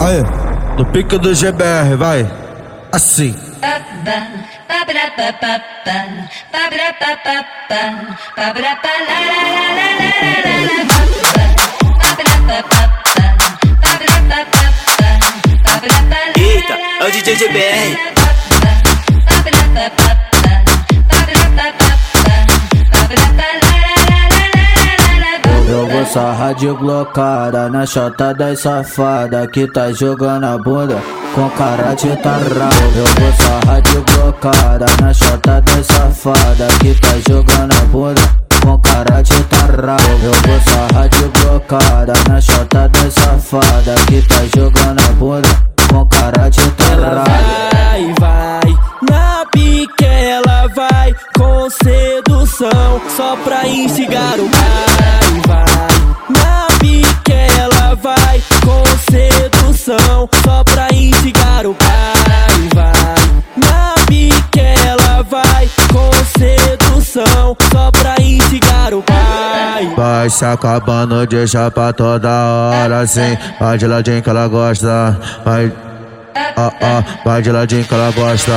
Aí, no pique do GBR, vai. Assim. Eita, é o DJ GBR. Sarrar de blocada na chota das safada que tá jogando a bunda com cara de tarrado. Eu vou sarrar de blocada na chota das safada que tá jogando a bunda com cara de tarrado. Eu vou sarrar de blocada na chota das safada que tá jogando a bunda com cara de tarrado. Só pra instigar o vai, vai. Na pique ela vai com sedução só pra instigar o vai, vai. Na pique ela vai com sedução só pra instigar o pai. Vai se acabando de chapa toda hora, assim. Vai de ladinho que ela gosta. Vai. Ah, ah, vai de ladinho que ela gosta.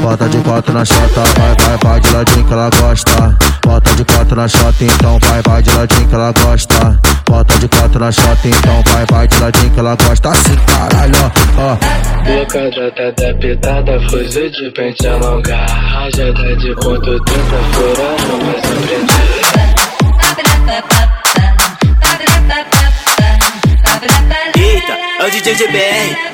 Bota de quatro na chota, vai, vai, vai de ladinho que ela gosta. Bota de quatro na chota, então vai, vai de ladinho que ela gosta. Bota de quatro na chota, então vai, vai de ladinho que ela gosta. Assim, caralho, ó, ó. Blocada tá adaptada, fuzil de pente alongar Rajada de ponto tenta furar, mas aprendi Eita, é o DJ GBR.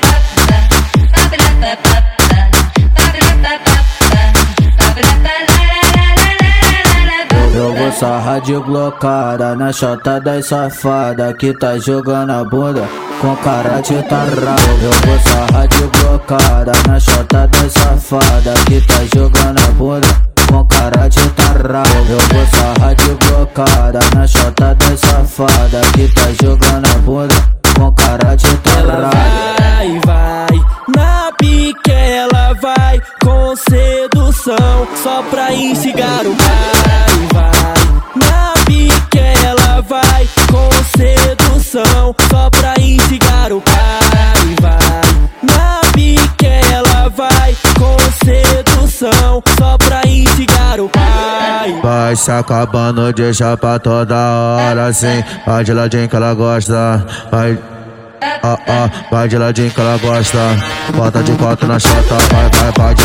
Eu vou sarrar de blocada na chota das safada que tá jogando a bunda com cara de tarrado. Eu vou sarrar de blocada na chota das safada que tá jogando a bunda com cara de tarrado. Eu vou sarrar de blocada na chota das safada que tá jogando a bunda com sedução só pra instigar o vai, vai. Na pique ela vai com sedução só pra instigar o vai, vai. Na pique ela vai com sedução só pra instigar o pai. Vai se acabando de chapa toda hora, assim. Vai de ladinho que ela gosta. Vai. Ah, ah, vai de ladinho que ela gosta. Bota de quatro na chota, vai, vai, vai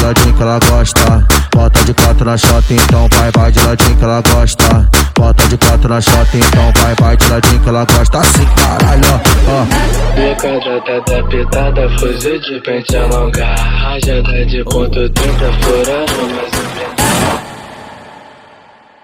gosta. Bota de quatro na chota, então vai, vai de ladinho que ela gosta. Bota de quatro na chota, então vai, vai de ladinho que ela gosta. Assim, caralho, ó. Blocada tá adaptada, fuzil de pente alongar Rajada de ponto tenta furar, mas aprendi